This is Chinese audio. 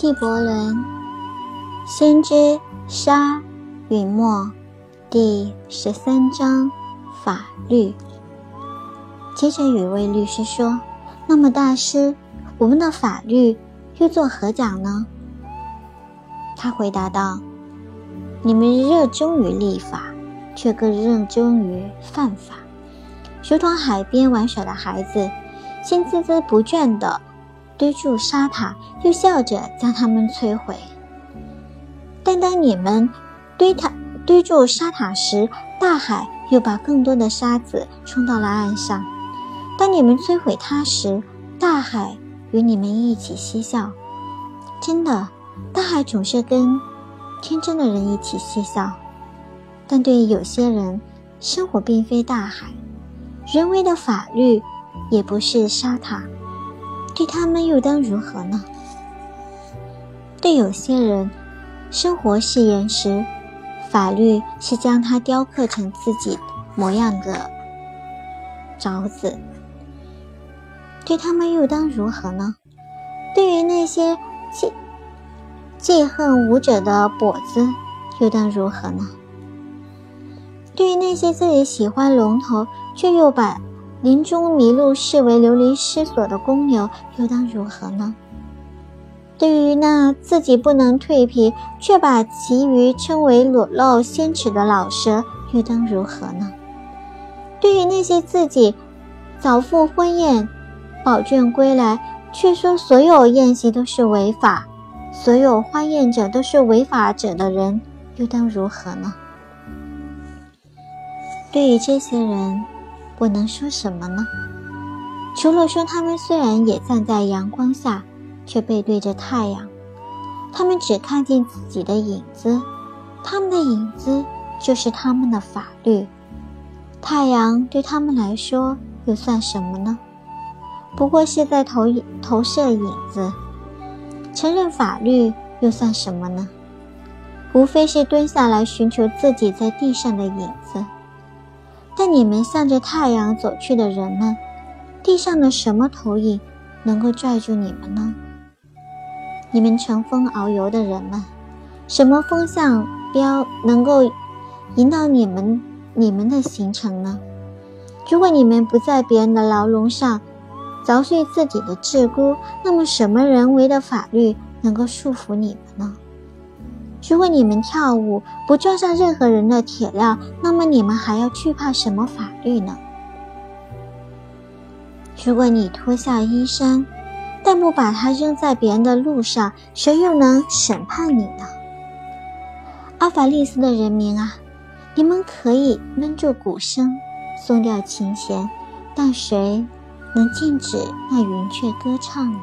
纪伯伦《先知沙允墨》第十三章法律。接着，有位律师说：“那么，大师，我们的法律又作何讲呢？”他回答道：“你们热衷于立法，却更热衷于犯法，如同海边玩耍的孩子，先孜孜不倦的。”堆筑沙塔，又笑着将它们摧毁。但当你们堆塔堆筑沙塔时，大海又把更多的沙子冲到了岸上。当你们摧毁它时，大海与你们一起嬉笑。真的，大海总是跟天真的人一起嬉笑。但对于有些人，生活并非大海，人为的法律也不是沙塔。对他们又当如何呢？对有些人，生活是岩石，法律是将它雕刻成自己模样的凿子。对他们又当如何呢？对于那些记记恨武者的跛子，又当如何呢？对于那些自己喜欢龙头却又把林中迷路视为流离失所的公牛，又当如何呢？对于那自己不能蜕皮，却把其余称为裸露鲜耻的老蛇，又当如何呢？对于那些自己早赴婚宴、宝卷归来，却说所有宴席都是违法，所有欢宴者都是违法者的人，又当如何呢？对于这些人。我能说什么呢？除了说，他们虽然也站在阳光下，却背对着太阳，他们只看见自己的影子，他们的影子就是他们的法律。太阳对他们来说又算什么呢？不过是在投投射影子。承认法律又算什么呢？无非是蹲下来寻求自己在地上的影子。但你们向着太阳走去的人们，地上的什么投影能够拽住你们呢？你们乘风遨游的人们，什么风向标能够引导你们你们的行程呢？如果你们不在别人的牢笼上凿碎自己的桎梏，那么什么人为的法律能够束缚你们呢？如果你们跳舞不撞上任何人的铁料，那么你们还要惧怕什么法律呢？如果你脱下衣衫，但不把它扔在别人的路上，谁又能审判你呢？阿法利斯的人民啊，你们可以闷住鼓声，松掉琴弦，但谁能禁止那云雀歌唱呢？